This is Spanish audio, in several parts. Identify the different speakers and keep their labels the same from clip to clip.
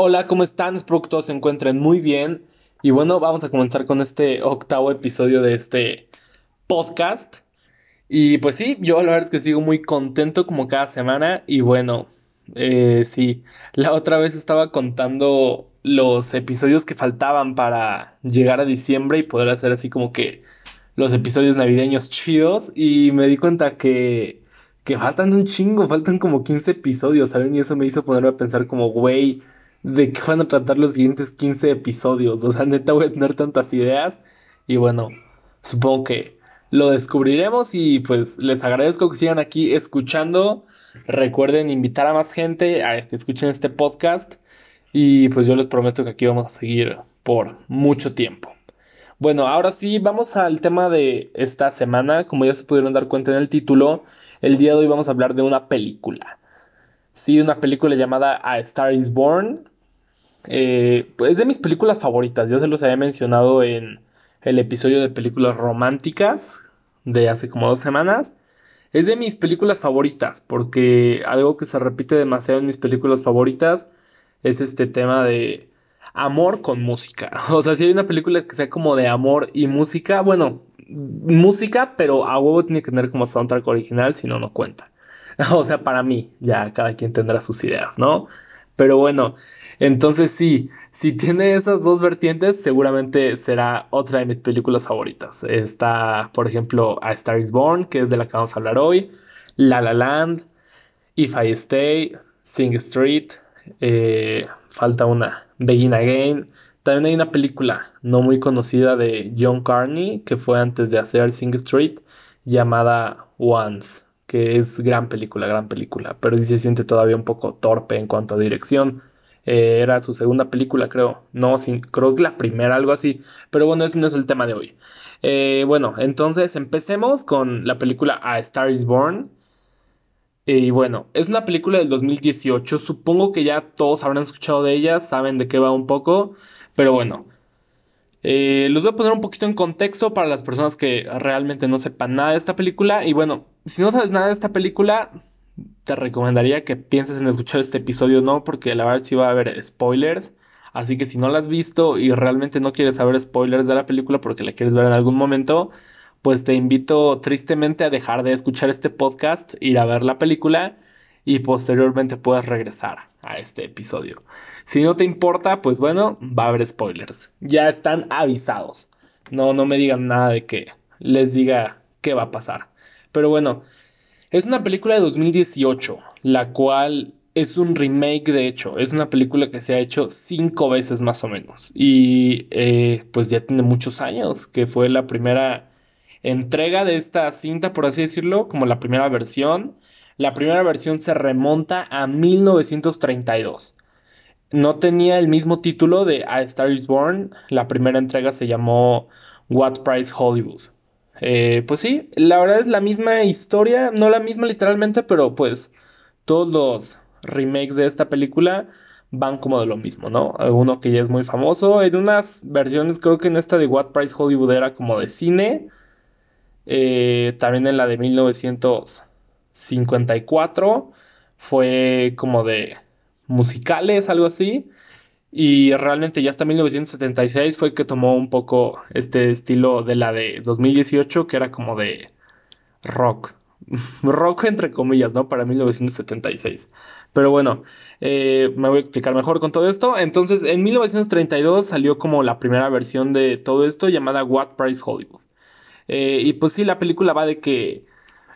Speaker 1: Hola, ¿cómo están? Espero que todos se encuentren muy bien. Y bueno, vamos a comenzar con este octavo episodio de este podcast. Y pues sí, yo la verdad es que sigo muy contento como cada semana. Y bueno, eh, sí, la otra vez estaba contando los episodios que faltaban para llegar a diciembre y poder hacer así como que los episodios navideños chidos. Y me di cuenta que, que faltan un chingo, faltan como 15 episodios, ¿saben? Y eso me hizo ponerme a pensar como, güey de qué van a tratar los siguientes 15 episodios. O sea, neta voy a tener tantas ideas. Y bueno, supongo que lo descubriremos y pues les agradezco que sigan aquí escuchando. Recuerden invitar a más gente a que escuchen este podcast. Y pues yo les prometo que aquí vamos a seguir por mucho tiempo. Bueno, ahora sí, vamos al tema de esta semana. Como ya se pudieron dar cuenta en el título, el día de hoy vamos a hablar de una película. Sí, una película llamada A Star is Born. Eh, pues es de mis películas favoritas. Ya se los había mencionado en el episodio de películas románticas de hace como dos semanas. Es de mis películas favoritas porque algo que se repite demasiado en mis películas favoritas es este tema de amor con música. O sea, si hay una película que sea como de amor y música, bueno, música, pero a huevo tiene que tener como soundtrack original, si no, no cuenta. O sea, para mí, ya cada quien tendrá sus ideas, ¿no? Pero bueno, entonces sí, si tiene esas dos vertientes, seguramente será otra de mis películas favoritas. Está, por ejemplo, A Star is Born, que es de la que vamos a hablar hoy, La La Land, If I Stay, Sing Street, eh, falta una, Begin Again. También hay una película no muy conocida de John Carney, que fue antes de hacer Sing Street, llamada Once que es gran película, gran película, pero sí se siente todavía un poco torpe en cuanto a dirección. Eh, era su segunda película, creo. No, creo que la primera, algo así. Pero bueno, ese no es el tema de hoy. Eh, bueno, entonces empecemos con la película A Star is Born. Y bueno, es una película del 2018. Supongo que ya todos habrán escuchado de ella, saben de qué va un poco. Pero bueno, eh, los voy a poner un poquito en contexto para las personas que realmente no sepan nada de esta película. Y bueno, si no sabes nada de esta película, te recomendaría que pienses en escuchar este episodio, ¿no? Porque la verdad sí va a haber spoilers. Así que si no la has visto y realmente no quieres saber spoilers de la película porque la quieres ver en algún momento, pues te invito tristemente a dejar de escuchar este podcast, ir a ver la película y posteriormente puedes regresar a este episodio. Si no te importa, pues bueno, va a haber spoilers. Ya están avisados. No, no me digan nada de que les diga qué va a pasar. Pero bueno, es una película de 2018, la cual es un remake de hecho. Es una película que se ha hecho cinco veces más o menos. Y eh, pues ya tiene muchos años, que fue la primera entrega de esta cinta, por así decirlo, como la primera versión. La primera versión se remonta a 1932. No tenía el mismo título de A Star is Born. La primera entrega se llamó What Price Hollywood. Eh, pues sí, la verdad es la misma historia, no la misma literalmente, pero pues todos los remakes de esta película van como de lo mismo, ¿no? Uno que ya es muy famoso, en unas versiones creo que en esta de What Price Hollywood era como de cine, eh, también en la de 1954 fue como de musicales, algo así. Y realmente ya hasta 1976 fue que tomó un poco este estilo de la de 2018, que era como de rock. rock entre comillas, ¿no? Para 1976. Pero bueno, eh, me voy a explicar mejor con todo esto. Entonces, en 1932 salió como la primera versión de todo esto llamada What Price Hollywood. Eh, y pues sí, la película va de que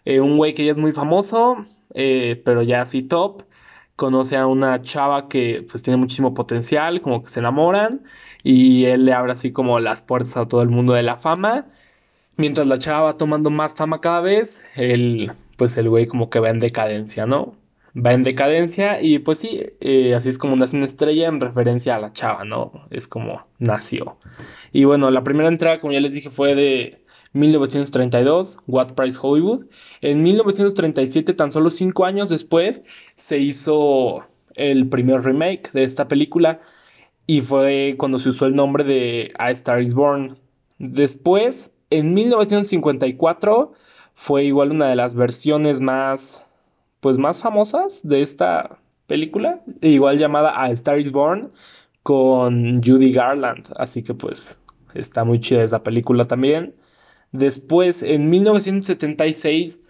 Speaker 1: eh, un güey que ya es muy famoso, pero ya así top, conoce a una chava que pues tiene muchísimo potencial, como que se enamoran y él le abre así como las puertas a todo el mundo de la fama. Mientras la chava va tomando más fama cada vez, él pues el güey como que va en decadencia, ¿no? Va en decadencia y pues sí, eh, así es como nace una estrella en referencia a la chava, ¿no? Es como nació. Y bueno, la primera entrada, como ya les dije, fue de 1932, What Price Hollywood. En 1937, tan solo cinco años después, se hizo el primer remake de esta película y fue cuando se usó el nombre de A Star is Born. Después, en 1954, fue igual una de las versiones más, pues más famosas de esta película, igual llamada A Star is Born, con Judy Garland. Así que pues está muy chida esa película también. Después, en 1976,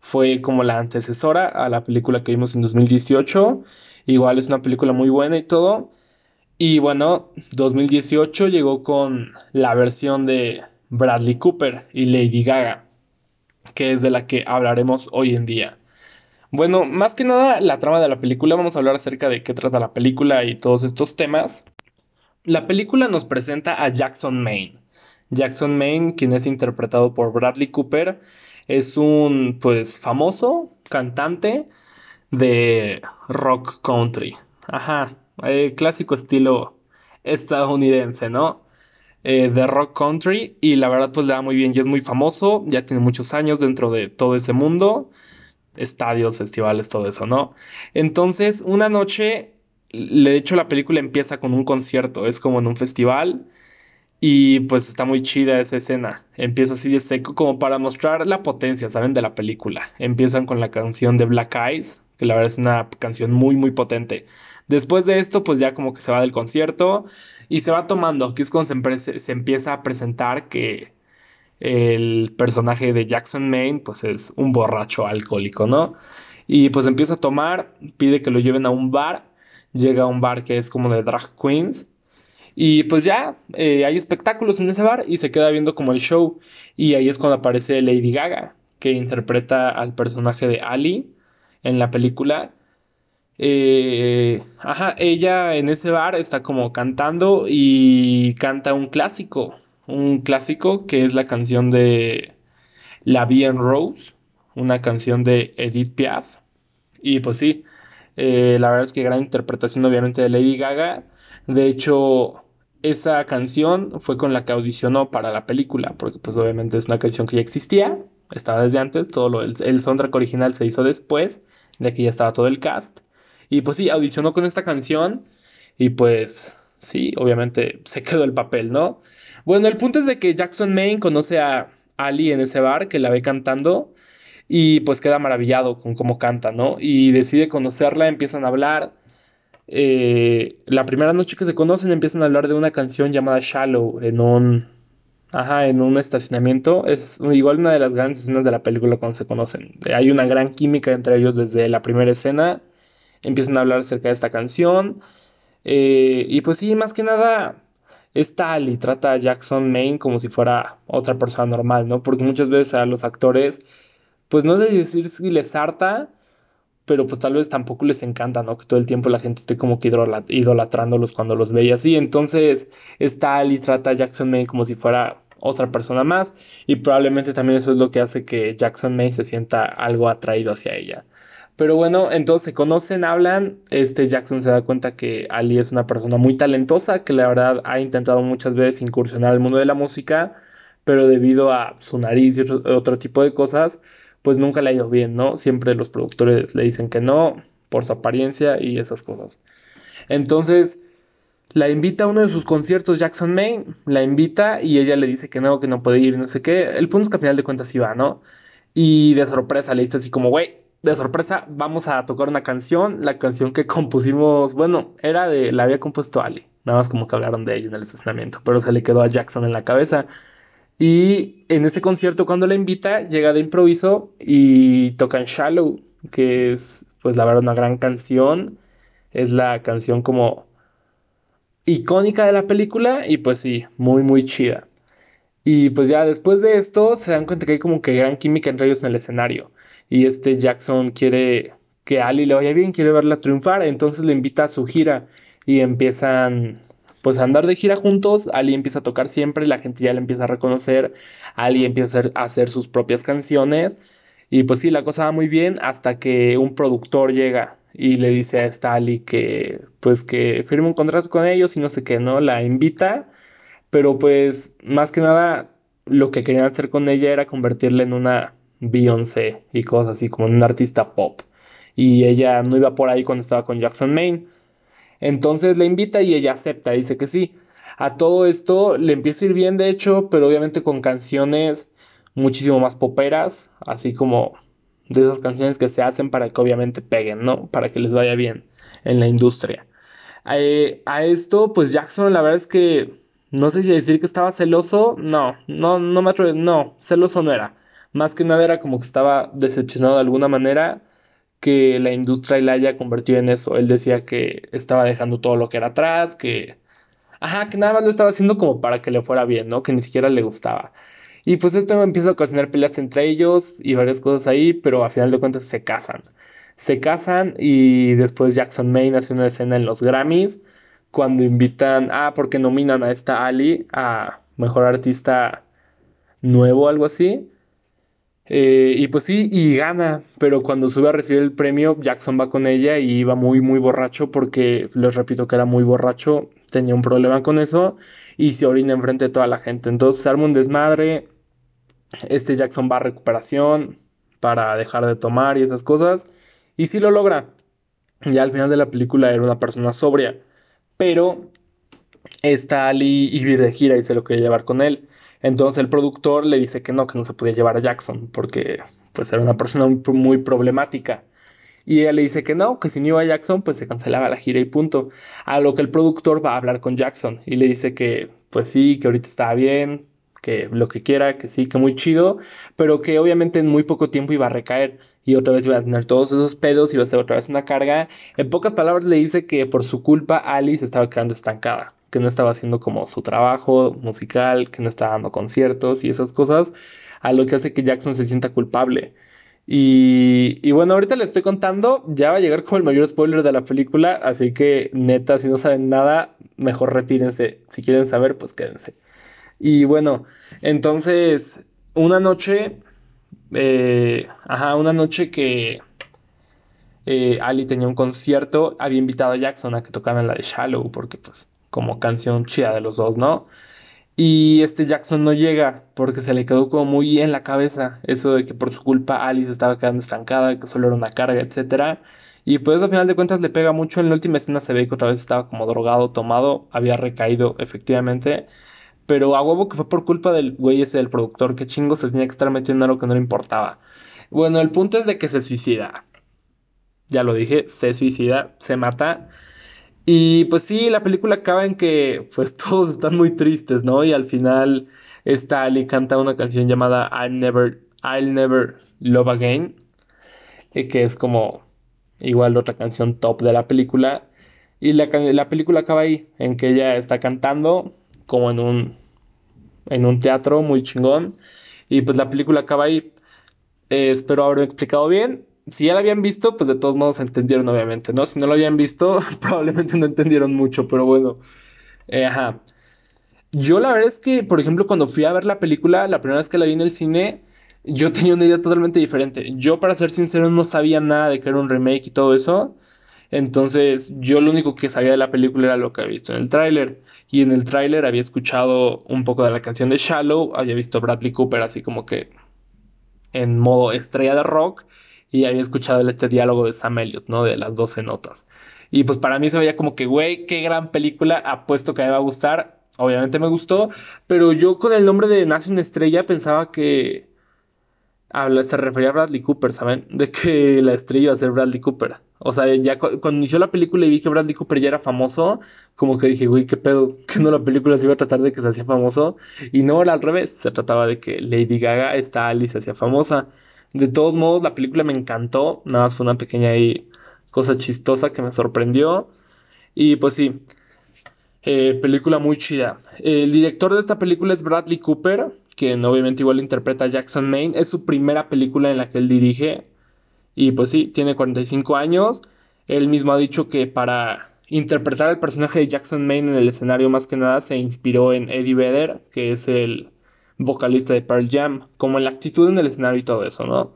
Speaker 1: fue como la antecesora a la película que vimos en 2018. Igual es una película muy buena y todo. Y bueno, 2018 llegó con la versión de Bradley Cooper y Lady Gaga, que es de la que hablaremos hoy en día. Bueno, más que nada la trama de la película, vamos a hablar acerca de qué trata la película y todos estos temas. La película nos presenta a Jackson Maine. Jackson Maine, quien es interpretado por Bradley Cooper, es un pues famoso cantante de rock country. Ajá, eh, clásico estilo estadounidense, ¿no? Eh, de rock country y la verdad pues le da muy bien y es muy famoso, ya tiene muchos años dentro de todo ese mundo, estadios, festivales, todo eso, ¿no? Entonces, una noche, de hecho la película empieza con un concierto, es como en un festival y pues está muy chida esa escena, empieza así de seco como para mostrar la potencia, ¿saben? De la película. Empiezan con la canción de Black Eyes, que la verdad es una canción muy, muy potente. Después de esto, pues ya como que se va del concierto y se va tomando, que es cuando se, empieza a presentar que el personaje de Jackson Maine, pues es un borracho alcohólico, ¿no? Y pues empieza a tomar, pide que lo lleven a un bar, llega a un bar que es como de drag queens. Y pues ya eh, hay espectáculos en ese bar y se queda viendo como el show. Y ahí es cuando aparece Lady Gaga, que interpreta al personaje de Ali en la película. Eh, ajá, ella en ese bar está como cantando y canta un clásico, un clásico que es la canción de La Vie en Rose, una canción de Edith Piaf. Y pues sí, eh, la verdad es que gran interpretación obviamente de Lady Gaga. De hecho, esa canción fue con la que audicionó para la película, porque pues obviamente es una canción que ya existía, estaba desde antes, todo lo, el, el soundtrack original se hizo después de que ya estaba todo el cast. Y pues sí, audicionó con esta canción y pues sí, obviamente se quedó el papel, ¿no? Bueno, el punto es de que Jackson Maine conoce a Ali en ese bar que la ve cantando y pues queda maravillado con cómo canta, ¿no? Y decide conocerla, empiezan a hablar. Eh, la primera noche que se conocen empiezan a hablar de una canción llamada Shallow en un, ajá, en un estacionamiento. Es igual una de las grandes escenas de la película cuando se conocen. Hay una gran química entre ellos desde la primera escena empiezan a hablar acerca de esta canción. Eh, y pues sí, más que nada es tal y trata a Jackson Maine como si fuera otra persona normal, ¿no? Porque muchas veces a los actores, pues no sé decir si les harta, pero pues tal vez tampoco les encanta, ¿no? Que todo el tiempo la gente esté como que idolatrándolos cuando los ve y así. Entonces es tal y trata a Jackson Maine como si fuera otra persona más y probablemente también eso es lo que hace que Jackson Maine se sienta algo atraído hacia ella. Pero bueno, entonces se conocen, hablan. Este Jackson se da cuenta que Ali es una persona muy talentosa, que la verdad ha intentado muchas veces incursionar al mundo de la música, pero debido a su nariz y otro, tipo de cosas, pues nunca le ha ido bien, ¿no? Siempre los productores le dicen que no, por su apariencia y esas cosas. Entonces, la invita a uno de sus conciertos Jackson Maine, la invita y ella le dice que no, que no puede ir, no sé qué. El punto es que al final de cuentas sí va, ¿no? Y de sorpresa le dice así como, güey, de sorpresa vamos a tocar una canción, la canción que compusimos, bueno, era de, la había compuesto Ali, nada más como que hablaron de ella en el estacionamiento, pero se le quedó a Jackson en la cabeza. Y en ese concierto cuando la invita, llega de improviso y tocan Shallow, que es pues la verdad una gran canción, es la canción como icónica de la película y pues sí, muy muy chida. Y pues ya después de esto se dan cuenta que hay como que gran química entre ellos en el escenario y este Jackson quiere que Ali le vaya bien, quiere verla triunfar, entonces le invita a su gira y empiezan pues andar de gira juntos, Ali empieza a tocar siempre, la gente ya le empieza a reconocer, Ali empieza a hacer, sus propias canciones y pues sí, la cosa va muy bien hasta que un productor llega y le dice a esta Ali que pues que firme un contrato con ellos y no sé qué, ¿no? La invita, pero pues más que nada lo que querían hacer con ella era convertirla en una Beyoncé y cosas así, como un artista pop. Y ella no iba por ahí cuando estaba con Jackson Maine. Entonces le invita y ella acepta, dice que sí. A todo esto le empieza a ir bien, de hecho, pero obviamente con canciones muchísimo más poperas, así como de esas canciones que se hacen para que obviamente peguen, ¿no? Para que les vaya bien. en la industria. Eh, a esto, pues Jackson, la verdad es que no sé si decir que estaba celoso, no, no, no me atrevo, no, celoso no era. Más que nada era como que estaba decepcionado de alguna manera que la industria la haya convertido en eso. Él decía que estaba dejando todo lo que era atrás, que... Ajá, que nada más lo estaba haciendo como para que le fuera bien, ¿no? Que ni siquiera le gustaba. Y pues esto empieza a ocasionar peleas entre ellos y varias cosas ahí, pero a final de cuentas se casan. Se casan y después Jackson Maine hace una escena en los Grammys cuando invitan, ah, porque nominan a esta Ali a Mejor Artista Nuevo, algo así. Eh, y pues sí, y gana, pero cuando sube a recibir el premio, Jackson va con ella y iba muy, muy borracho porque, les repito que era muy borracho, tenía un problema con eso y se orina enfrente de toda la gente. Entonces se arma un desmadre, este Jackson va a recuperación para dejar de tomar y esas cosas, y sí lo logra. Ya al final de la película era una persona sobria, pero está Ali y de gira y se lo quería llevar con él. Entonces el productor le dice que no, que no se podía llevar a Jackson porque pues era una persona muy, problemática. Y ella le dice que no, que si no iba a Jackson, pues se cancelaba la gira y punto. A lo que el productor va a hablar con Jackson y le dice que pues sí, que ahorita está bien, que lo que quiera, que sí, que muy chido, pero que obviamente en muy poco tiempo iba a recaer y otra vez iba a tener todos esos pedos, iba a ser otra vez una carga. En pocas palabras le dice que por su culpa Alice estaba quedando estancada que no estaba haciendo como su trabajo musical, que no estaba dando conciertos y esas cosas, a lo que hace que Jackson se sienta culpable. Y, bueno, ahorita le estoy contando, ya va a llegar como el mayor spoiler de la película, así que neta, si no saben nada, mejor retírense. Si quieren saber, pues quédense. Y bueno, entonces, una noche, eh, ajá, una noche que eh, Ali tenía un concierto, había invitado a Jackson a que tocaran la de Shallow, porque pues como canción chida de los dos, ¿no? Y este Jackson no llega porque se le quedó como muy en la cabeza eso de que por su culpa Alice estaba quedando estancada, que solo era una carga, etc. Y pues a final de cuentas le pega mucho. En la última escena se ve que otra vez estaba como drogado, tomado, había recaído efectivamente. Pero a huevo que fue por culpa del güey ese del productor, que chingo se tenía que estar metiendo en algo que no le importaba. Bueno, el punto es de que se suicida. Ya lo dije, se suicida, se mata. Y pues sí, la película acaba en que pues todos están muy tristes, ¿no? Y al final esta Ali canta una canción llamada I'll Never, I'll Never Love Again, eh, que es como igual otra canción top de la película. Y la, la película acaba ahí, en que ella está cantando como en un, en un teatro muy chingón. Y pues la película acaba ahí. Eh, espero haberme explicado bien si ya la habían visto, pues de todos modos entendieron, obviamente, ¿no? Si no lo habían visto, probablemente no entendieron mucho, pero bueno. Eh, ajá. Yo la verdad es que, por ejemplo, cuando fui a ver la película, la primera vez que la vi en el cine, yo tenía una idea totalmente diferente. Yo, para ser sincero, no sabía nada de que era un remake y todo eso. Entonces, yo lo único que sabía de la película era lo que había visto en el tráiler. Y en el tráiler había escuchado un poco de la canción de Shallow, había visto Bradley Cooper así como que en modo estrella de rock y había escuchado este diálogo de Sam Elliott, ¿no? De las 12 notas. Y pues para mí se veía como que, güey, qué gran película, apuesto que me va a gustar. Obviamente me gustó, pero yo con el nombre de Nace una estrella pensaba que se refería a Bradley Cooper, ¿saben? De que la estrella iba a ser Bradley Cooper. O sea, ya cuando inició la película y vi que Bradley Cooper ya era famoso, como que dije, güey, qué pedo, que no la película se iba a tratar de que se hacía famoso. Y no era al revés, se trataba de que Lady Gaga, esta Alice, se hacía famosa. De todos modos, la película me encantó. Nada más fue una pequeña cosa chistosa que me sorprendió. Y pues sí, eh, película muy chida. El director de esta película es Bradley Cooper, quien obviamente igual interpreta a Jackson Maine. Es su primera película en la que él dirige. Y pues sí, tiene 45 años. Él mismo ha dicho que para interpretar al personaje de Jackson Maine en el escenario más que nada se inspiró en Eddie Vedder, que es el vocalista de Pearl Jam, como en la actitud en el escenario y todo eso, ¿no?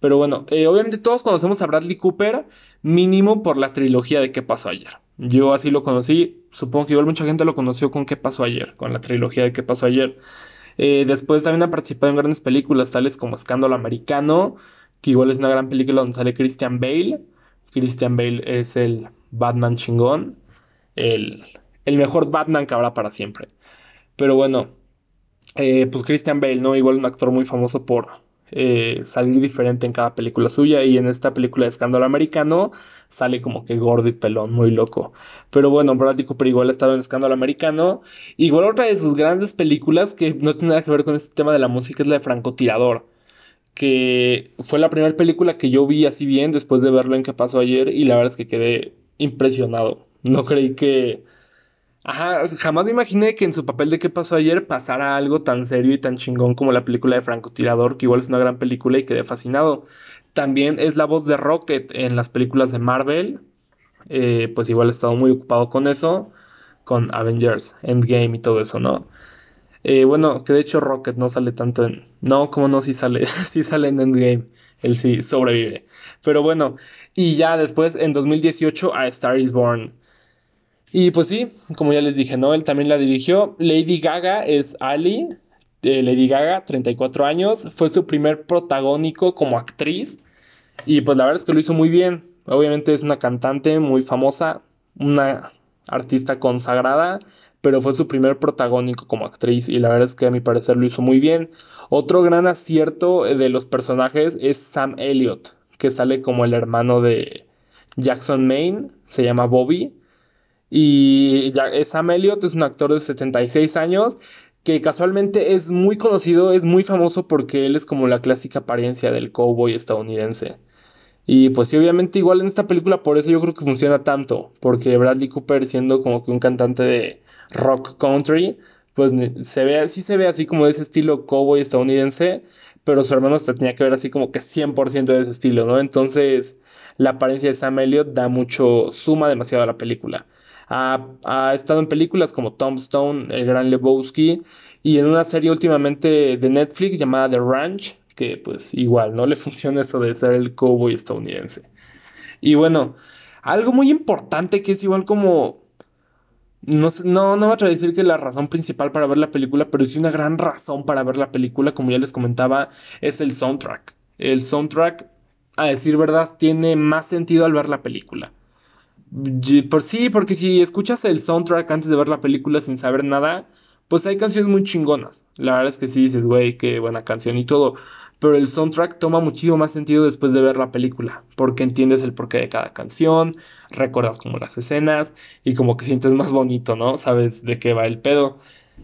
Speaker 1: Pero bueno, eh, obviamente todos conocemos a Bradley Cooper, mínimo por la trilogía de ¿Qué pasó ayer? Yo así lo conocí, supongo que igual mucha gente lo conoció con ¿Qué pasó ayer? Con la trilogía de ¿Qué pasó ayer? Eh, después también ha participado en grandes películas, tales como Escándalo Americano, que igual es una gran película donde sale Christian Bale. Christian Bale es el Batman chingón, el, el mejor Batman que habrá para siempre. Pero bueno, eh, pues Christian Bale, ¿no? Igual un actor muy famoso por eh, salir diferente en cada película suya y en esta película de escándalo americano sale como que gordo y pelón, muy loco. Pero bueno, Bradley Cooper igual ha estado en escándalo americano. Igual otra de sus grandes películas que no tiene nada que ver con este tema de la música es la de Francotirador. Que fue la primera película que yo vi así bien después de verlo en que pasó ayer y la verdad es que quedé impresionado. No creí que Ajá, jamás me imaginé que en su papel de qué pasó ayer pasara algo tan serio y tan chingón como la película de Francotirador, que igual es una gran película y quedé fascinado. También es la voz de Rocket en las películas de Marvel, eh, pues igual he estado muy ocupado con eso, con Avengers, Endgame y todo eso, ¿no? Eh, bueno, que de hecho Rocket no sale tanto en... No, como no, sí sale, sí sale en Endgame, él sí sobrevive. Pero bueno, y ya después en 2018 a Star is Born. Y pues sí, como ya les dije, ¿no? Él también la dirigió. Lady Gaga es Ali. Lady Gaga, 34 años. Fue su primer protagónico como actriz. Y pues la verdad es que lo hizo muy bien. Obviamente es una cantante muy famosa, una artista consagrada, pero fue su primer protagónico como actriz y la verdad es que a mi parecer lo hizo muy bien. Otro gran acierto de los personajes es Sam Elliott, que sale como el hermano de Jackson Maine, se llama Bobby y Sam Elliott es un actor de 76 años que casualmente es muy conocido, es muy famoso porque él es como la clásica apariencia del cowboy estadounidense. Y pues sí, obviamente igual en esta película por eso yo creo que funciona tanto, porque Bradley Cooper siendo como que un cantante de rock country, pues se ve, sí se ve así como de ese estilo cowboy estadounidense, pero su hermano se tenía que ver así como que 100% de ese estilo, ¿no? Entonces la apariencia de Sam Elliott da mucho, suma demasiado a la película. Ha, estado en películas como Tombstone, El Gran Lebowski y en una serie últimamente de Netflix llamada The Ranch, que pues igual no le funciona eso de ser el cowboy estadounidense. Y bueno, algo muy importante que es igual como... No, no, no voy a decir que la razón principal para ver la película, pero sí una gran razón para ver la película, como ya les comentaba, es el soundtrack. El soundtrack, a decir verdad, tiene más sentido al ver la película. Por sí, porque si escuchas el soundtrack antes de ver la película sin saber nada, pues hay canciones muy chingonas. La verdad es que sí dices, güey, qué buena canción y todo. Pero el soundtrack toma muchísimo más sentido después de ver la película, porque entiendes el porqué de cada canción, recuerdas como las escenas y como que sientes más bonito, ¿no? Sabes de qué va el pedo.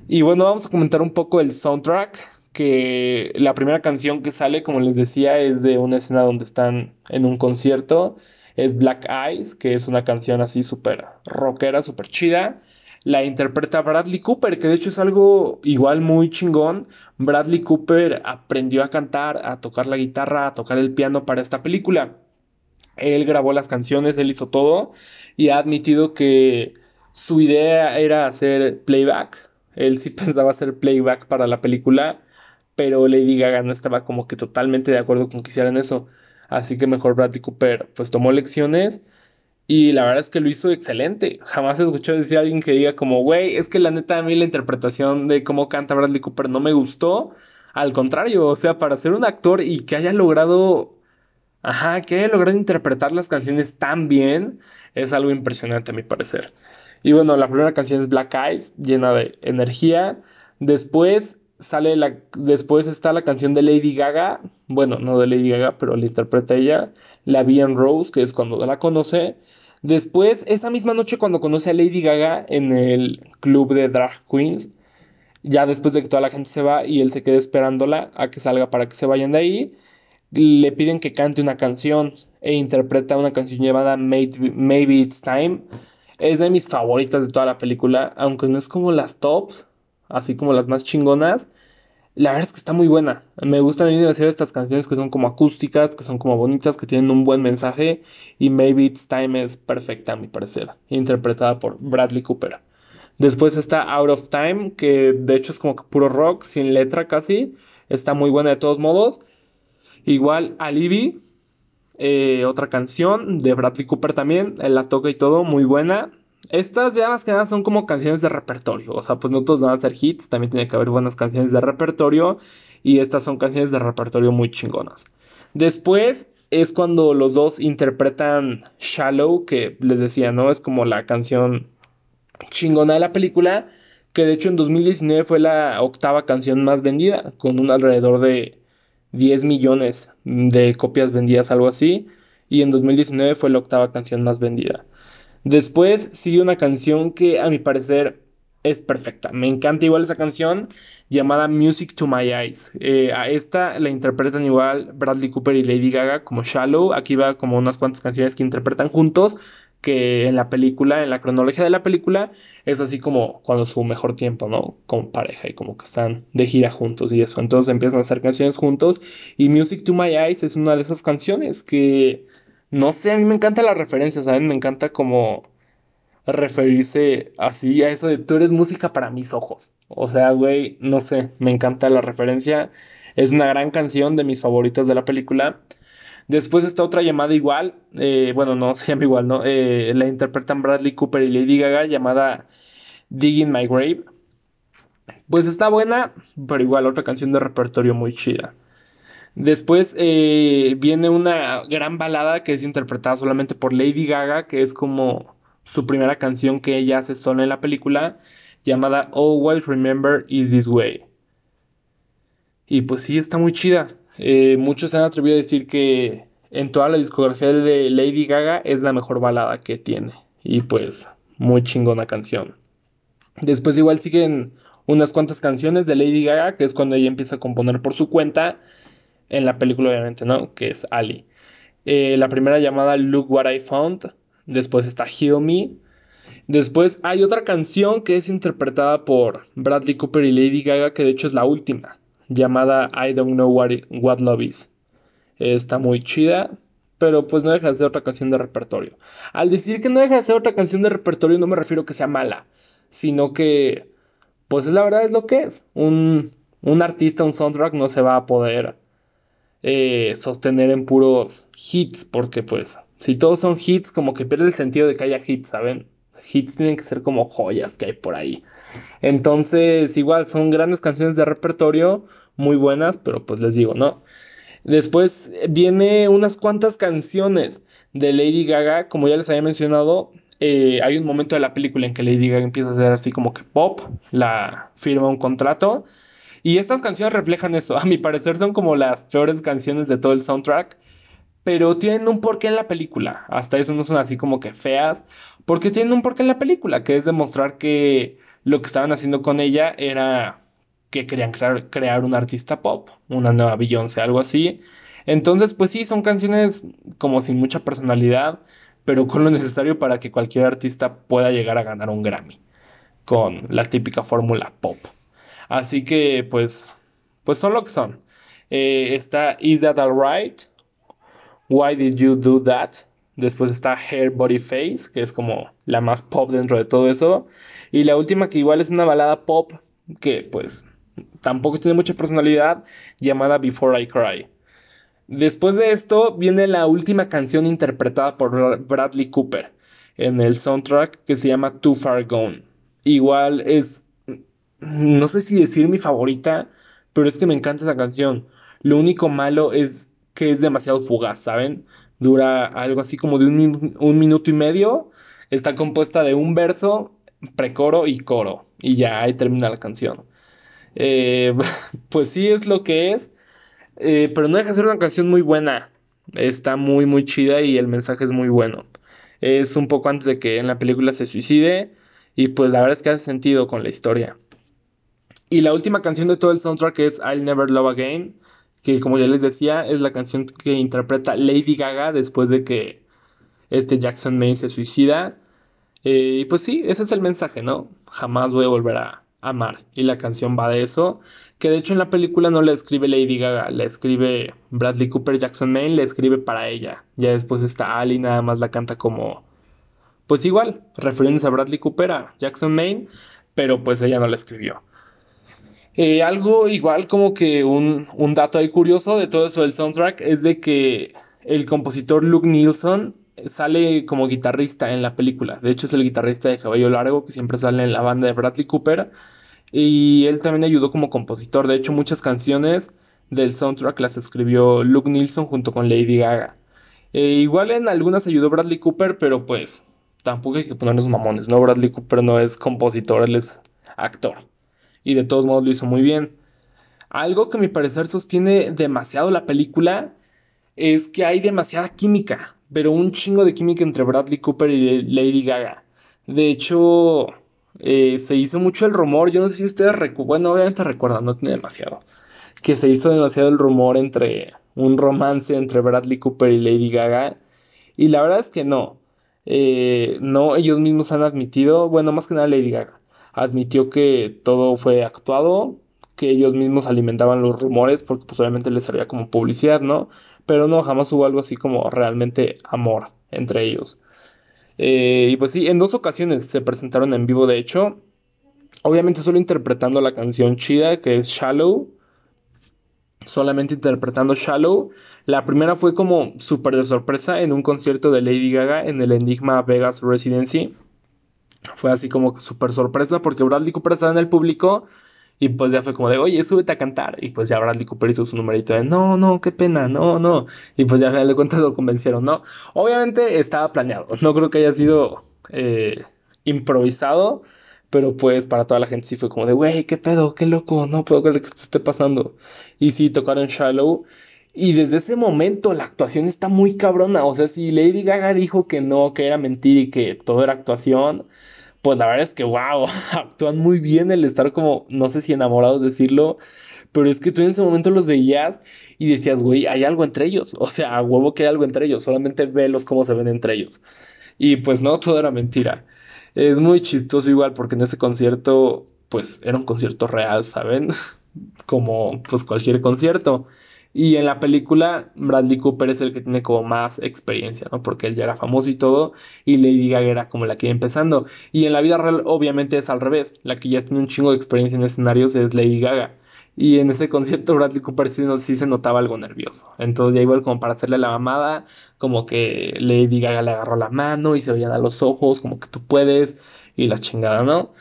Speaker 1: Y bueno, vamos a comentar un poco el soundtrack, que la primera canción que sale, como les decía, es de una escena donde están en un concierto es Black Eyes, que es una canción así súper rockera, súper chida. La interpreta Bradley Cooper, que de hecho es algo igual muy chingón. Bradley Cooper aprendió a cantar, a tocar la guitarra, a tocar el piano para esta película. Él grabó las canciones, él hizo todo y ha admitido que su idea era hacer playback. Él sí pensaba hacer playback para la película, pero Lady Gaga no estaba como que totalmente de acuerdo con que hicieran eso. Así que mejor Bradley Cooper pues tomó lecciones y la verdad es que lo hizo excelente. Jamás he escuchado decir a alguien que diga como, güey, es que la neta a mí la interpretación de cómo canta Bradley Cooper no me gustó. Al contrario, o sea, para ser un actor y que haya logrado, ajá, que haya logrado interpretar las canciones tan bien, es algo impresionante a mi parecer. Y bueno, la primera canción es Black Eyes, llena de energía. Después sale la, después está la canción de Lady Gaga, bueno, no de Lady Gaga, pero la interpreta ella, la en Rose, que es cuando la conoce. Después, esa misma noche cuando conoce a Lady Gaga en el club de drag queens, ya después de que toda la gente se va y él se queda esperándola a que salga para que se vayan de ahí, le piden que cante una canción e interpreta una canción llamada Maybe It's Time. Es de mis favoritas de toda la película, aunque no es como las tops, así como las más chingonas. La verdad es que está muy buena. Me gustan demasiado estas canciones que son como acústicas, que son como bonitas, que tienen un buen mensaje. Y Maybe It's Time es perfecta, a mi parecer. Interpretada por Bradley Cooper. Después está Out of Time, que de hecho es como puro rock, sin letra casi. Está muy buena de todos modos. Igual Alibi, eh, otra canción de Bradley Cooper también. Él la toca y todo, muy buena. Estas ya más que nada son como canciones de repertorio. O sea, pues no todos van a ser hits. También tiene que haber buenas canciones de repertorio. Y estas son canciones de repertorio muy chingonas. Después es cuando los dos interpretan Shallow, que les decía, ¿no? Es como la canción chingona de la película. Que de hecho en 2019 fue la octava canción más vendida. Con un alrededor de 10 millones de copias vendidas, algo así. Y en 2019 fue la octava canción más vendida. Después sigue una canción que a mi parecer es perfecta. Me encanta igual esa canción llamada Music to My Eyes. Eh, a esta la interpretan igual Bradley Cooper y Lady Gaga como Shallow. Aquí va como unas cuantas canciones que interpretan juntos. Que en la película, en la cronología de la película, es así como cuando su mejor tiempo, ¿no? Como pareja y como que están de gira juntos y eso. Entonces empiezan a hacer canciones juntos. Y Music to My Eyes es una de esas canciones que, no sé, a mí me encanta la referencia, ¿saben? Me encanta como referirse así a eso de tú eres música para mis ojos. O sea, güey, no sé, me encanta la referencia. Es una gran canción de mis favoritas de la película. Después está otra llamada igual, eh, bueno, no se llama igual, ¿no? Eh, la interpretan Bradley Cooper y Lady Gaga llamada Digging My Grave. Pues está buena, pero igual otra canción de repertorio muy chida. Después eh, viene una gran balada que es interpretada solamente por Lady Gaga, que es como su primera canción que ella hace sola en la película, llamada Always Remember Is This Way. Y pues sí, está muy chida. Eh, muchos se han atrevido a decir que en toda la discografía de Lady Gaga es la mejor balada que tiene. Y pues, muy chingona canción. Después igual siguen unas cuantas canciones de Lady Gaga, que es cuando ella empieza a componer por su cuenta, en la película obviamente, ¿no? Que es Ali. Eh, la primera llamada Look What I Found, Después está Heal Me. Después hay otra canción que es interpretada por Bradley Cooper y Lady Gaga, que de hecho es la última, llamada I Don't Know What, Love Is. Está muy chida, pero pues no deja de ser otra canción de repertorio. Al decir que no deja de ser otra canción de repertorio no me refiero que sea mala, sino que pues es la verdad es lo que es. Un, artista, un soundtrack no se va a poder eh, sostener en puros hits porque pues si todos son hits, como que pierde el sentido de que haya hits, ¿saben? Hits tienen que ser como joyas que hay por ahí. Entonces, igual, son grandes canciones de repertorio, muy buenas, pero pues les digo, ¿no? Después viene unas cuantas canciones de Lady Gaga, como ya les había mencionado, eh, hay un momento de la película en que Lady Gaga empieza a hacer así como que pop, la firma un contrato. Y estas canciones reflejan eso. A mi parecer son como las peores canciones de todo el soundtrack pero tienen un porqué en la película. Hasta eso no son así como que feas, porque tienen un porqué en la película, que es demostrar que lo que estaban haciendo con ella era que querían crear, crear un artista pop, una nueva Beyoncé, algo así. Entonces, pues sí, son canciones como sin mucha personalidad, pero con lo necesario para que cualquier artista pueda llegar a ganar un Grammy, con la típica fórmula pop. Así que, pues, pues son lo que son. Eh, está Is That Alright? Why Did You Do That? Después está Hair Body Face, que es como la más pop dentro de todo eso. Y la última que igual es una balada pop, que pues tampoco tiene mucha personalidad, llamada Before I Cry. Después de esto viene la última canción interpretada por Bradley Cooper en el soundtrack que se llama Too Far Gone. Igual es, no sé si decir mi favorita, pero es que me encanta esa canción. Lo único malo es que es demasiado fugaz, ¿saben? Dura algo así como de un, minuto y medio. Está compuesta de un verso, precoro y coro. Y ya ahí termina la canción. Eh, pues sí es lo que es. Eh, pero no deja de ser una canción muy buena. Está muy, muy chida y el mensaje es muy bueno. Es un poco antes de que en la película se suicide. Y pues la verdad es que hace sentido con la historia. Y la última canción de todo el soundtrack es I'll Never Love Again que como ya les decía es la canción que interpreta Lady Gaga después de que este Jackson Maine se suicida. Eh, y pues sí, ese es el mensaje, ¿no? Jamás voy a volver a amar. Y la canción va de eso. Que de hecho en la película no la escribe Lady Gaga, la escribe Bradley Cooper Jackson Maine, la escribe para ella. Ya después está Ali, nada más la canta como. Pues igual, refiriéndose a Bradley Cooper, a Jackson Maine, pero pues ella no la escribió. Eh, algo igual como que un, dato ahí curioso de todo eso del soundtrack es de que el compositor Luke Nilsson sale como guitarrista en la película. De hecho es el guitarrista de Cabello Largo que siempre sale en la banda de Bradley Cooper. Y él también ayudó como compositor. De hecho muchas canciones del soundtrack las escribió Luke Nilsson junto con Lady Gaga. Eh, igual en algunas ayudó Bradley Cooper, pero pues tampoco hay que ponernos mamones, ¿no? Bradley Cooper no es compositor, él es actor y de todos modos lo hizo muy bien. Algo que a mi parecer sostiene demasiado la película es que hay demasiada química, pero un chingo de química entre Bradley Cooper y Lady Gaga. De hecho, eh, se hizo mucho el rumor, yo no sé si ustedes recuerdan, bueno, obviamente recuerdan, no tiene demasiado, que se hizo demasiado el rumor entre un romance entre Bradley Cooper y Lady Gaga. Y la verdad es que no. Eh, no, ellos mismos han admitido, bueno, más que nada Lady Gaga, admitió que todo fue actuado, que ellos mismos alimentaban los rumores porque pues obviamente les servía como publicidad, ¿no? Pero no, jamás hubo algo así como realmente amor entre ellos. Eh, y pues sí, en dos ocasiones se presentaron en vivo, de hecho, obviamente solo interpretando la canción chida que es Shallow, solamente interpretando Shallow. La primera fue como súper de sorpresa en un concierto de Lady Gaga en el Enigma Vegas Residency. Fue así como súper sorpresa porque Bradley Cooper estaba en el público y pues ya fue como de, oye, súbete a cantar. Y pues ya Bradley Cooper hizo su numerito de, no, no, qué pena, no, no. Y pues ya al final de cuentas lo convencieron, ¿no? Obviamente estaba planeado, no creo que haya sido eh, improvisado. Pero pues para toda la gente sí fue como de, güey, qué pedo, qué loco, no puedo creer que esto esté pasando. Y sí, tocaron Shallow. Y desde ese momento la actuación está muy cabrona. O sea, si Lady Gaga dijo que no, que era mentira y que todo era actuación, pues la verdad es que, wow, actúan muy bien el estar como, no sé si enamorados decirlo, pero es que tú en ese momento los veías y decías, güey, hay algo entre ellos. O sea, a huevo que hay algo entre ellos, solamente velos cómo se ven entre ellos. Y pues no, todo era mentira. Es muy chistoso igual porque en ese concierto, pues era un concierto real, ¿saben? como pues cualquier concierto. Y en la película, Bradley Cooper es el que tiene como más experiencia, ¿no? Porque él ya era famoso y todo, y Lady Gaga era como la que iba empezando. Y en la vida real, obviamente, es al revés. La que ya tiene un chingo de experiencia en escenarios es Lady Gaga. Y en ese concierto Bradley Cooper sí, sí, se notaba algo nervioso. Entonces ya igual como para hacerle la mamada, como que Lady Gaga le agarró la mano y se veían a los ojos, como que tú puedes y la chingada, ¿no?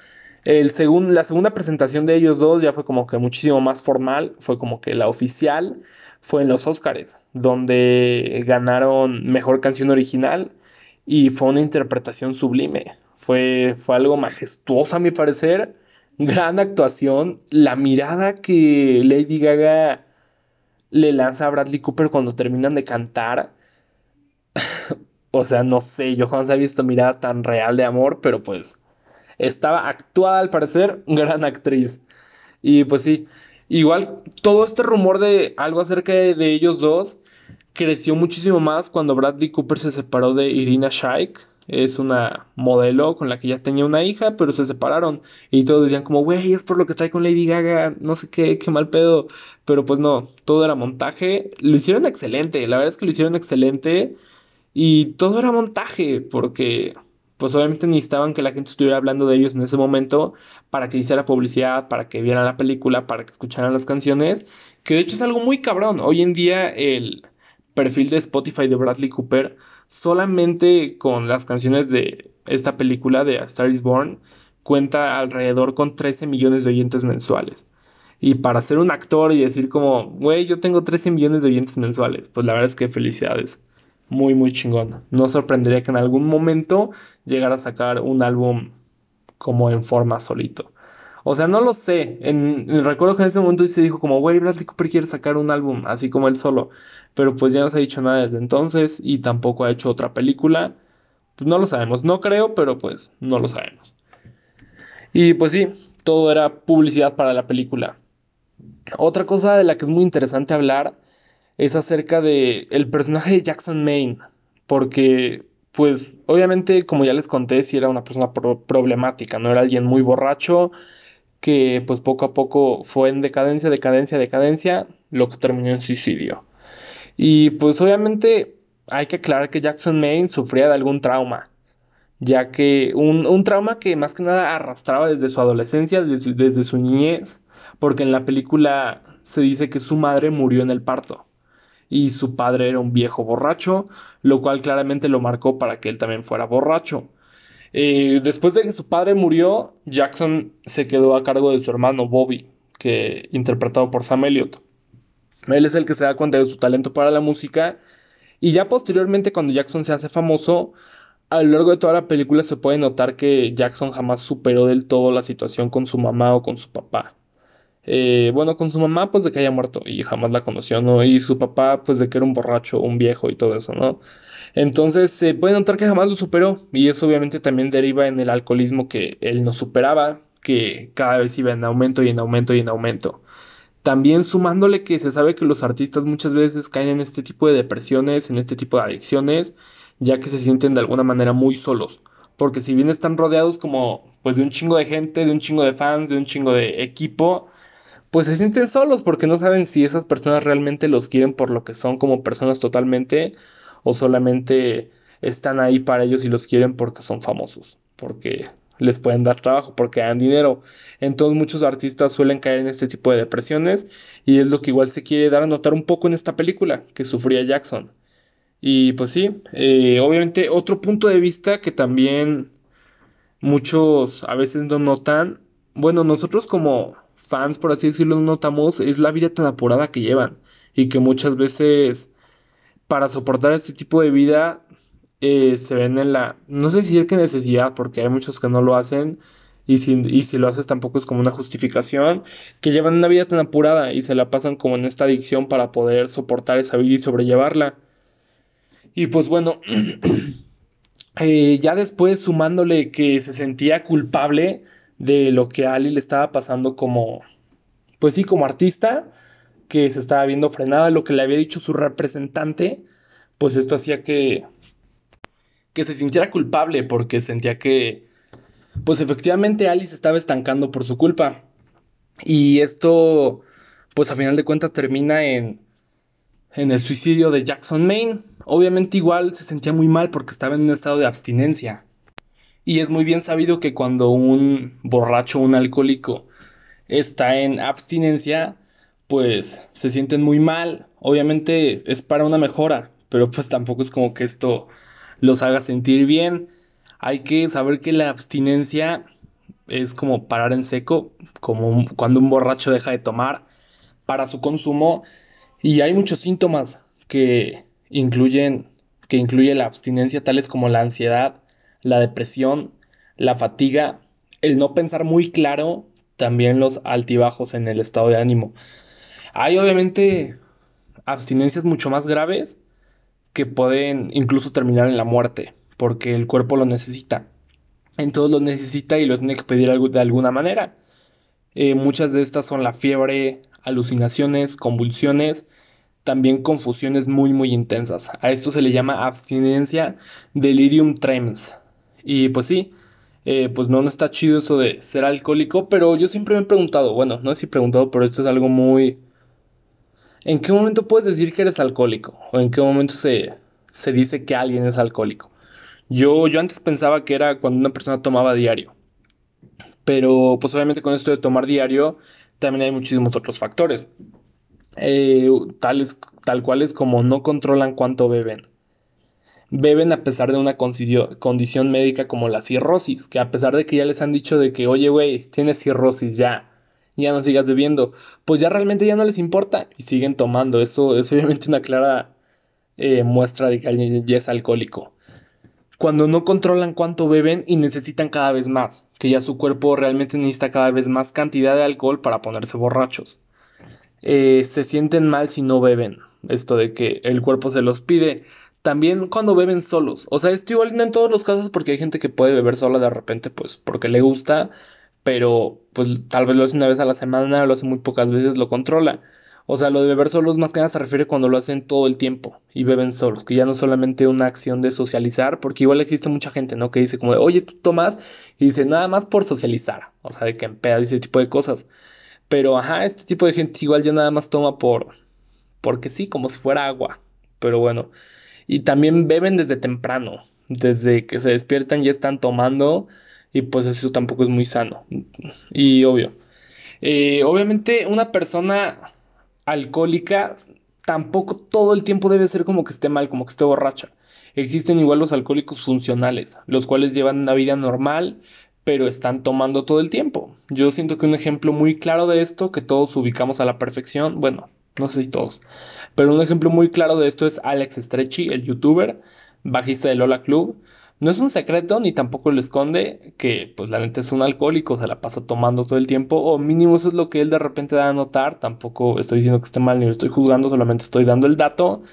Speaker 1: La segunda presentación de ellos dos ya fue como que muchísimo más formal, fue como que la oficial, fue en los Oscars, donde ganaron Mejor Canción Original y fue una interpretación sublime. Fue, fue algo majestuoso a mi parecer gran actuación. La mirada que Lady Gaga le lanza a Bradley Cooper cuando terminan de cantar. o sea, no sé, yo jamás he visto mirada tan real de amor, pero pues estaba actuada al parecer, gran actriz. Y pues sí, igual todo este rumor de algo acerca de ellos dos creció muchísimo más cuando Bradley Cooper se separó de Irina Shayk es una modelo con la que ya tenía una hija, pero se separaron. Y todos decían como, güey, es por lo que trae con Lady Gaga, no sé qué, qué mal pedo. Pero pues no, todo era montaje. Lo hicieron excelente, la verdad es que lo hicieron excelente. Y todo era montaje, porque pues obviamente necesitaban que la gente estuviera hablando de ellos en ese momento para que hiciera publicidad, para que vieran la película, para que escucharan las canciones. Que de hecho es algo muy cabrón. Hoy en día el perfil de Spotify de Bradley Cooper solamente con las canciones de esta película de A Star is Born cuenta alrededor con 13 millones de oyentes mensuales. Y para ser un actor y decir como, güey, yo tengo 13 millones de oyentes mensuales, pues la verdad es que felicidades. Muy, muy chingón. No sorprendería que en algún momento llegara a sacar un álbum como en forma solito. O sea, no lo sé. En, recuerdo que en ese momento se dijo como, güey, Bradley Cooper quiere sacar un álbum, así como él solo. Pero pues ya no se ha dicho nada desde entonces y tampoco ha hecho otra película. Pues no lo sabemos. No creo, pero pues no lo sabemos. Y pues sí, todo era publicidad para la película. Otra cosa de la que es muy interesante hablar es acerca de el personaje de Jackson Maine, porque pues obviamente como ya les conté, si era una persona problemática, no era alguien muy borracho, que pues poco a poco fue en decadencia, decadencia, decadencia, lo que terminó en suicidio. Y pues obviamente hay que aclarar que Jackson Maine sufría de algún trauma, ya que un, trauma que más que nada arrastraba desde su adolescencia, desde, desde su niñez, porque en la película se dice que su madre murió en el parto y su padre era un viejo borracho, lo cual claramente lo marcó para que él también fuera borracho. Eh, después de que su padre murió, Jackson se quedó a cargo de su hermano Bobby, que interpretado por Sam Elliott. Él es el que se da cuenta de su talento para la música y ya posteriormente cuando Jackson se hace famoso, a lo largo de toda la película se puede notar que Jackson jamás superó del todo la situación con su mamá o con su papá. Eh, bueno, con su mamá, pues de que haya muerto y jamás la conoció, ¿no? Y su papá, pues de que era un borracho, un viejo y todo eso, ¿no? Entonces se puede notar que jamás lo superó y eso obviamente también deriva en el alcoholismo que él no superaba, que cada vez iba en aumento y en aumento y en aumento. También sumándole que se sabe que los artistas muchas veces caen en este tipo de depresiones, en este tipo de adicciones, ya que se sienten de alguna manera muy solos. Porque si bien están rodeados como pues de un chingo de gente, de un chingo de fans, de un chingo de equipo, pues se sienten solos porque no saben si esas personas realmente los quieren por lo que son como personas totalmente o solamente están ahí para ellos y los quieren porque son famosos, porque les pueden dar trabajo, porque dan dinero. Entonces muchos artistas suelen caer en este tipo de depresiones y es lo que igual se quiere dar a notar un poco en esta película que sufría Jackson. Y pues sí, eh, obviamente otro punto de vista que también muchos a veces no notan, bueno, nosotros como fans, por así decirlo, no notamos, es la vida tan apurada que llevan y que muchas veces para soportar este tipo de vida eh, se ven en la, no sé si decir que necesidad, porque hay muchos que no lo hacen, y si, y si lo haces tampoco es como una justificación, que llevan una vida tan apurada y se la pasan como en esta adicción para poder soportar esa vida y sobrellevarla. Y pues bueno, eh, ya después sumándole que se sentía culpable de lo que a Ali le estaba pasando como, pues sí, como artista, que se estaba viendo frenada, lo que le había dicho su representante, pues esto hacía que, que se sintiera culpable porque sentía que, pues efectivamente Alice estaba estancando por su culpa. Y esto, pues a final de cuentas termina en, en el suicidio de Jackson Maine. Obviamente igual se sentía muy mal porque estaba en un estado de abstinencia. Y es muy bien sabido que cuando un borracho, un alcohólico, está en abstinencia, pues se sienten muy mal. Obviamente es para una mejora, pero pues tampoco es como que esto los haga sentir bien. Hay que saber que la abstinencia es como parar en seco, como cuando un borracho deja de tomar para su consumo y hay muchos síntomas que incluyen que incluye la abstinencia tales como la ansiedad, la depresión, la fatiga, el no pensar muy claro, también los altibajos en el estado de ánimo. Hay obviamente abstinencias mucho más graves que pueden incluso terminar en la muerte, porque el cuerpo lo necesita. Entonces lo necesita y lo tiene que pedir de alguna manera. Eh, muchas de estas son la fiebre, alucinaciones, convulsiones, también confusiones muy muy intensas. A esto se le llama abstinencia delirium tremens. Y pues sí, eh, pues no, no está chido eso de ser alcohólico, pero yo siempre me he preguntado, bueno, no sé si he preguntado, pero esto es algo muy ¿En qué momento puedes decir que eres alcohólico? ¿O en qué momento se, se dice que alguien es alcohólico? Yo, yo antes pensaba que era cuando una persona tomaba diario. Pero pues obviamente con esto de tomar diario también hay muchísimos otros factores. Eh, tales, tal cuales como no controlan cuánto beben. Beben a pesar de una condición médica como la cirrosis, que a pesar de que ya les han dicho de que, oye, güey, tienes cirrosis ya, ya no sigas bebiendo, pues ya realmente ya no les importa y siguen tomando. Eso es obviamente una clara eh, muestra de que alguien ya es alcohólico. Cuando no controlan cuánto beben y necesitan cada vez más, que ya su cuerpo realmente necesita cada vez más cantidad de alcohol para ponerse borrachos. Eh, se sienten mal si no beben, esto de que el cuerpo se los pide. También cuando beben solos, o sea, esto igual no en todos los casos porque hay gente que puede beber sola de repente, pues porque le gusta, pero pues tal vez lo hace una vez a la semana, lo hace muy pocas veces, lo controla. O sea, lo de beber solos más que nada se refiere cuando lo hacen todo el tiempo y beben solos, que ya no es solamente una acción de socializar, porque igual existe mucha gente, ¿no? Que dice como de, oye, tú tomas y dice nada más por socializar, o sea, de que empeda y ese tipo de cosas. Pero, ajá, este tipo de gente igual ya nada más toma por, porque sí, como si fuera agua. Pero bueno, y también beben desde temprano, desde que se despiertan ya están tomando y pues eso tampoco es muy sano. Y obvio. Eh, obviamente una persona alcohólica tampoco todo el tiempo debe ser como que esté mal, como que esté borracha. Existen igual los alcohólicos funcionales, los cuales llevan una vida normal, pero están tomando todo el tiempo. Yo siento que un ejemplo muy claro de esto, que todos ubicamos a la perfección, bueno, no sé si todos, pero un ejemplo muy claro de esto es Alex Stretchy, el youtuber, bajista de Lola Club, No es un secreto ni tampoco lo esconde que pues la neta es un alcohólico, se la pasa tomando todo el tiempo o mínimo eso es lo que él de repente da a notar, tampoco estoy diciendo que esté mal ni lo estoy juzgando, solamente estoy dando el dato.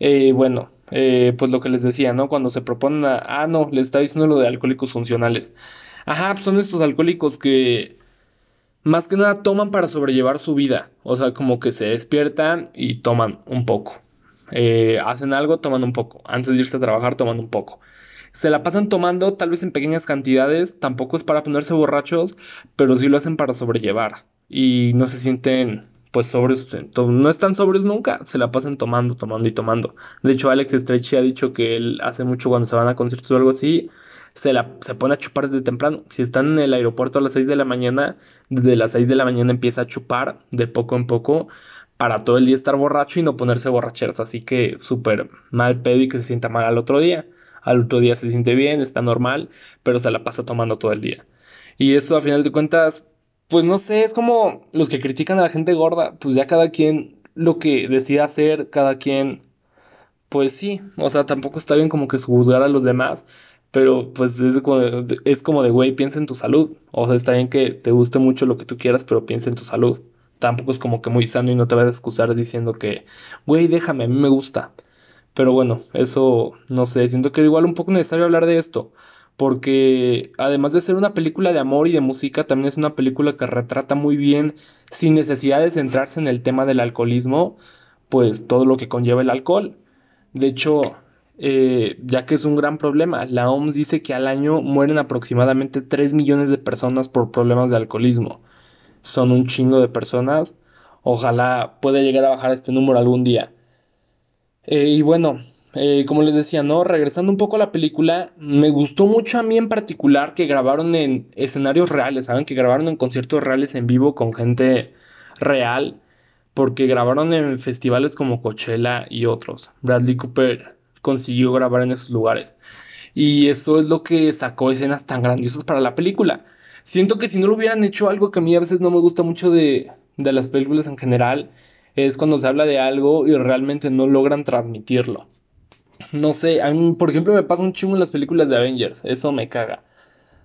Speaker 1: Eh, bueno, eh, pues lo que les decía, ¿no? Cuando se proponen a, ah, no, les está diciendo lo de alcohólicos funcionales. Ajá, pues son estos alcohólicos que más que nada toman para sobrellevar su vida, o sea, como que se despiertan y toman un poco. Eh, hacen algo, toman un poco. Antes de irse a trabajar, toman un poco se la pasan tomando tal vez en pequeñas cantidades, tampoco es para ponerse borrachos, pero sí lo hacen para sobrellevar y no se sienten pues sobres, no están sobres nunca, se la pasan tomando, tomando y tomando. De hecho, Alex Stretchy ha dicho que él hace mucho cuando se van a conciertos o algo así, se, la, se pone a chupar desde temprano. Si están en el aeropuerto a las 6 de la mañana, desde las 6 de la mañana empieza a chupar de poco en poco para todo el día estar borracho y no ponerse borracheras. Así que súper mal pedo y que se sienta mal al otro día al otro día se siente bien, está normal, pero se la pasa tomando todo el día. Y eso a final de cuentas, pues no sé, es como los que critican a la gente gorda, pues ya cada quien lo que decida hacer, cada quien, pues sí, o sea, tampoco está bien como que juzgar a los demás, pero pues es como, de, es como de, güey, piensa en tu salud, o sea, está bien que te guste mucho lo que tú quieras, pero piensa en tu salud. Tampoco es como que muy sano y no te vas a excusar diciendo que, güey, déjame, a mí me gusta. Pero bueno, eso no sé, siento que igual un poco necesario hablar de esto, porque además de ser una película de amor y de música, también es una película que retrata muy bien, sin necesidad de centrarse en el tema del alcoholismo, pues todo lo que conlleva el alcohol. De hecho, eh, ya que es un gran problema, la OMS dice que al año mueren aproximadamente 3 millones de personas por problemas de alcoholismo. Son un chingo de personas. Ojalá pueda llegar a bajar este número algún día. Eh, y bueno, eh, como les decía, ¿no? Regresando un poco a la película, me gustó mucho a mí en particular que grabaron en escenarios reales, ¿saben? Que grabaron en conciertos reales en vivo con gente real, porque grabaron en festivales como Coachella y otros. Bradley Cooper consiguió grabar en esos lugares. Y eso es lo que sacó escenas tan grandiosas para la película. Siento que si no lo hubieran hecho algo que a mí a veces no me gusta mucho de, de las películas en general, es cuando se habla de algo y realmente no logran transmitirlo. No sé, por ejemplo me pasa un chingo en las películas de Avengers, eso me caga.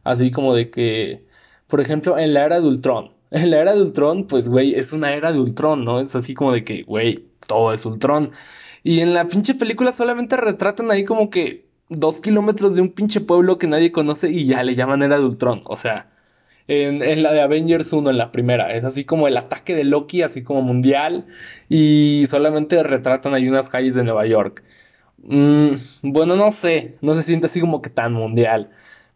Speaker 1: Así como de que, por ejemplo, en la era de Ultron. En la era de Ultron, pues, güey, es una era de Ultron, ¿no? Es así como de que, güey, todo es Ultron. Y en la pinche película solamente retratan ahí como que dos kilómetros de un pinche pueblo que nadie conoce y ya le llaman era de Ultron. O sea, en, la de Avengers 1, en la primera. Es así como el ataque de Loki, así como mundial. Y solamente retratan ahí unas calles de Nueva York. Mm, bueno, no sé, no se siente así como que tan mundial.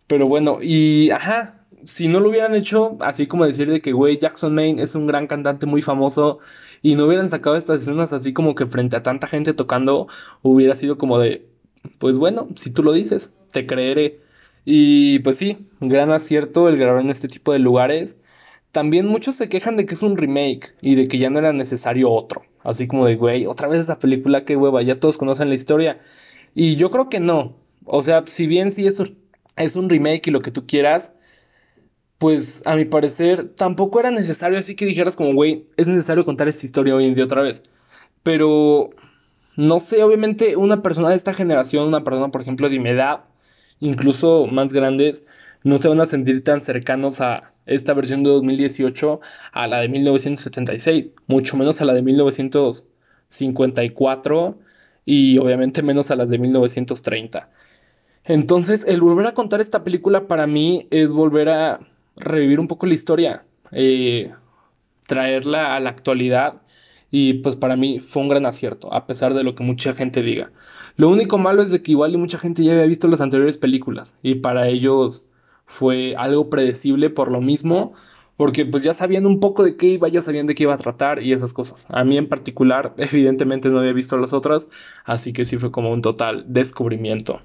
Speaker 1: Pero bueno, y ajá, si no lo hubieran hecho, así como decir de que, güey, Jackson Maine es un gran cantante muy famoso y no hubieran sacado estas escenas así como que frente a tanta gente tocando, hubiera sido como de, pues bueno, si tú lo dices, te creeré. Y pues sí, gran acierto el grabar en este tipo de lugares. También muchos se quejan de que es un remake y de que ya no era necesario otro. Así como de, güey, otra vez esa película, qué hueva, ya todos conocen la historia. Y yo creo que no. O sea, si bien sí eso es un remake y lo que tú quieras, pues a mi parecer tampoco era necesario así que dijeras como, güey, es necesario contar esta historia hoy en día otra vez. Pero, no sé, obviamente una persona de esta generación, una persona por ejemplo de mi edad, incluso más grandes, no se van a sentir tan cercanos a esta versión de 2018 a la de 1976, mucho menos a la de 1954 y obviamente menos a las de 1930. Entonces, el volver a contar esta película para mí es volver a revivir un poco la historia, eh, traerla a la actualidad y pues para mí fue un gran acierto, a pesar de lo que mucha gente diga. Lo único malo es de que igual y mucha gente ya había visto las anteriores películas y para ellos fue algo predecible por lo mismo, porque pues ya sabían un poco de qué iba, ya sabían de qué iba a tratar y esas cosas. A mí en particular, evidentemente no había visto las otras, así que sí fue como un total descubrimiento.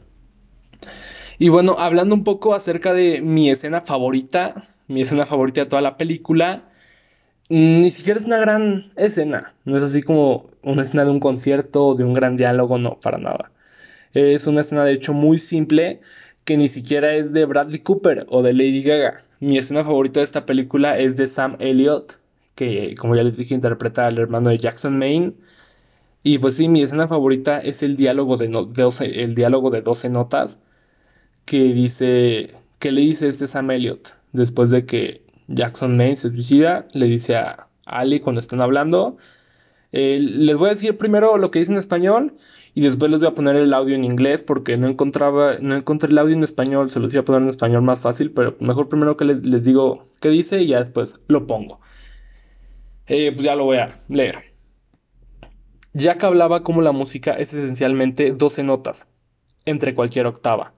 Speaker 1: Y bueno, hablando un poco acerca de mi escena favorita, mi escena favorita de toda la película, ni siquiera es una gran escena. No es así como una escena de un concierto o de un gran diálogo, no, para nada. Es una escena de hecho muy simple que ni siquiera es de Bradley Cooper o de Lady Gaga. Mi escena favorita de esta película es de Sam Elliott, que como ya les dije interpreta al hermano de Jackson Maine. Y pues sí, mi escena favorita es el diálogo de, el diálogo de 12 notas, que dice, que le dice este Sam Elliott después de que Jackson Maine se suicida, le dice a Ali cuando están hablando. Eh, les voy a decir primero lo que dice en español y después les voy a poner el audio en inglés porque no encontraba, no encontré el audio en español, se los iba a poner en español más fácil, pero mejor primero que les, les digo qué dice y ya después lo pongo. Eh, pues ya lo voy a leer. Jack hablaba como la música es esencialmente 12 notas, entre cualquier octava.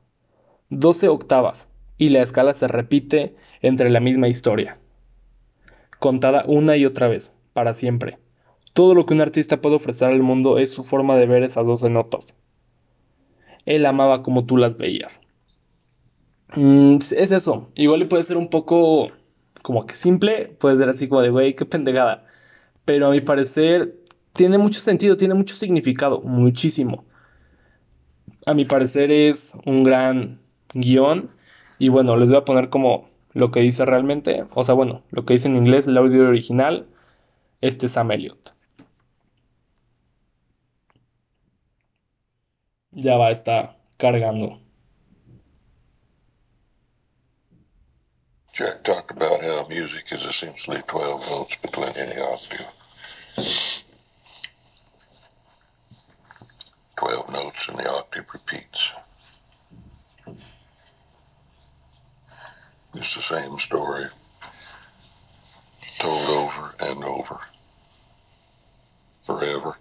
Speaker 1: 12 octavas, y la escala se repite entre la misma historia. Contada una y otra vez, para siempre. Todo lo que un artista puede ofrecer al mundo es su forma de ver esas 12 notas. Él amaba como tú las veías. Mm, es eso. Igual puede ser un poco como que simple, puede ser así como de, güey, qué pendejada. Pero a mi parecer tiene mucho sentido, tiene mucho significado, muchísimo. A mi parecer es un gran guion. Y bueno, les voy a poner como lo que dice realmente. O sea, bueno, lo que dice en inglés, el audio original. Este es Sam Elliott. Ya va, está cargando.
Speaker 2: Jack talked about how music is essentially 12 notes between any octave. 12 notes and the octave repeats. It's the same story told over and over forever.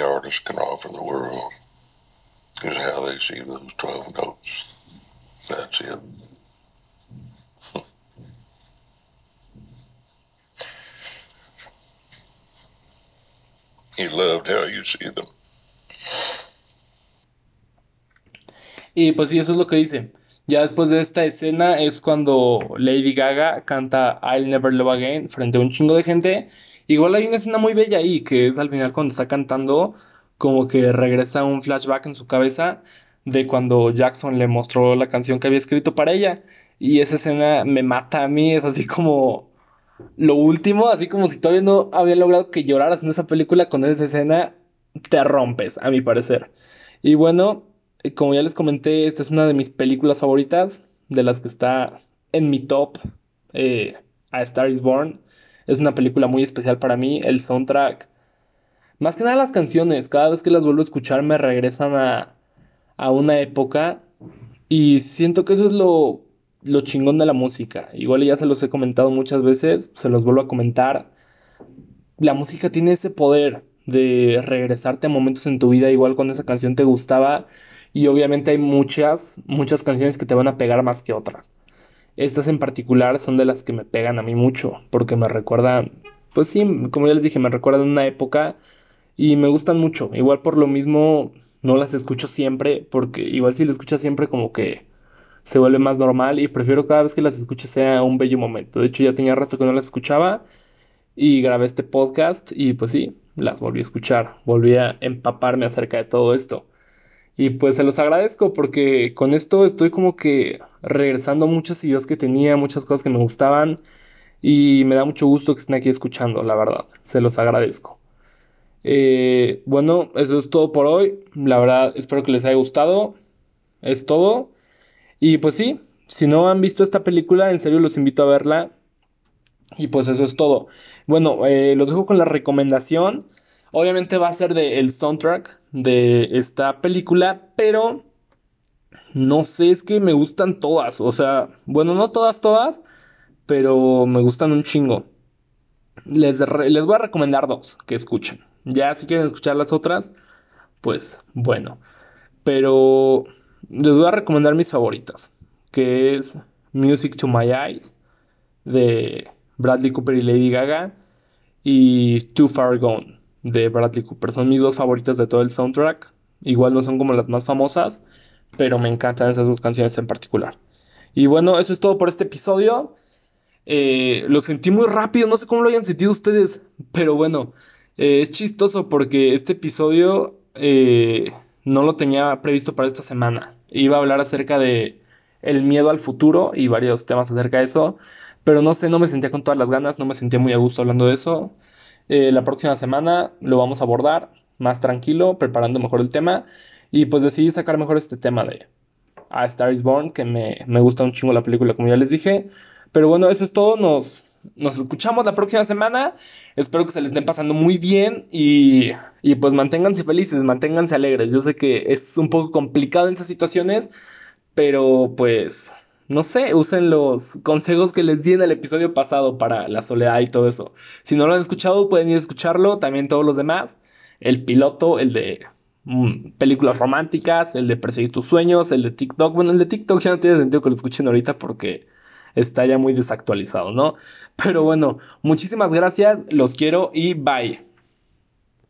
Speaker 2: Any artist can offer the world is how they see those 12 notes. That's it. he loved how you see them.
Speaker 1: Y pues sí, eso es lo que dice. Ya después de esta escena es cuando Lady Gaga canta I'll Never Love Again frente a un chingo de gente. Igual hay una escena muy bella ahí, que es al final cuando está cantando, como que regresa un flashback en su cabeza de cuando Jackson le mostró la canción que había escrito para ella. Y esa escena me mata a mí, es así como lo último, así como si todavía no había logrado que lloraras en esa película, con esa escena te rompes, a mi parecer. Y bueno, como ya les comenté, esta es una de mis películas favoritas, de las que está en mi top, eh, A Star is Born. Es una película muy especial para mí, el soundtrack. Más que nada las canciones, cada vez que las vuelvo a escuchar me regresan a, a una época y siento que eso es lo, lo chingón de la música. Igual ya se los he comentado muchas veces, se los vuelvo a comentar. La música tiene ese poder de regresarte a momentos en tu vida, igual cuando esa canción te gustaba. Y obviamente hay muchas, muchas canciones que te van a pegar más que otras. Estas en particular son de las que me pegan a mí mucho, porque me recuerdan, pues sí, como ya les dije, me recuerdan una época y me gustan mucho. Igual por lo mismo no las escucho siempre, porque igual si las escuchas siempre como que se vuelve más normal y prefiero cada vez que las escuche sea un bello momento. De hecho ya tenía rato que no las escuchaba y grabé este podcast y pues sí, las volví a escuchar, volví a empaparme acerca de todo esto. Y pues se los agradezco porque con esto estoy como que regresando muchas ideas que tenía, muchas cosas que me gustaban y me da mucho gusto que estén aquí escuchando, la verdad. Se los agradezco. Eh, bueno, eso es todo por hoy. La verdad, espero que les haya gustado. Es todo. Y pues sí, si no han visto esta película, en serio los invito a verla. Y pues eso es todo. Bueno, eh, los dejo con la recomendación. Obviamente va a ser del soundtrack de esta película, pero no sé, es que me gustan todas. O sea, bueno, no todas, todas, pero me gustan un chingo. Les, les voy a recomendar dos que escuchen. Ya si quieren escuchar las otras, pues bueno. Pero les voy a recomendar mis favoritas, que es Music to My Eyes de Bradley Cooper y Lady Gaga y Too Far Gone de Bradley Cooper. Son mis dos favoritas de todo el soundtrack. Igual no son como las más famosas, pero me encantan esas dos canciones en particular. Y bueno, eso es todo por este episodio. Eh, lo sentí muy rápido, no sé cómo lo hayan sentido ustedes, pero bueno, eh, es chistoso porque este episodio eh, no lo tenía previsto para esta semana. Iba a hablar acerca de el miedo al futuro y varios temas acerca de eso, pero no sé, no me sentía con todas las ganas, no me sentía muy a gusto hablando de eso. La próxima semana lo vamos a abordar más tranquilo, preparando mejor el tema. Y pues decidí sacar mejor este tema de A Star is Born, que me, me gusta un chingo la película, como ya les dije. Pero bueno, eso es todo. Nos, nos escuchamos la próxima semana. Espero que se les estén pasando muy bien y, y pues manténganse felices, manténganse alegres. Yo sé que es un poco complicado en esas situaciones, pero pues no sé, usen los consejos que les di en el episodio pasado para la soledad y todo eso. Si no lo han escuchado, pueden ir a escucharlo, también todos los demás. El piloto, el de mm, películas románticas, el de perseguir tus sueños, el de TikTok. Bueno, el de TikTok ya no tiene sentido que lo escuchen ahorita porque está ya muy desactualizado, ¿no? Pero bueno, muchísimas gracias, los quiero y bye.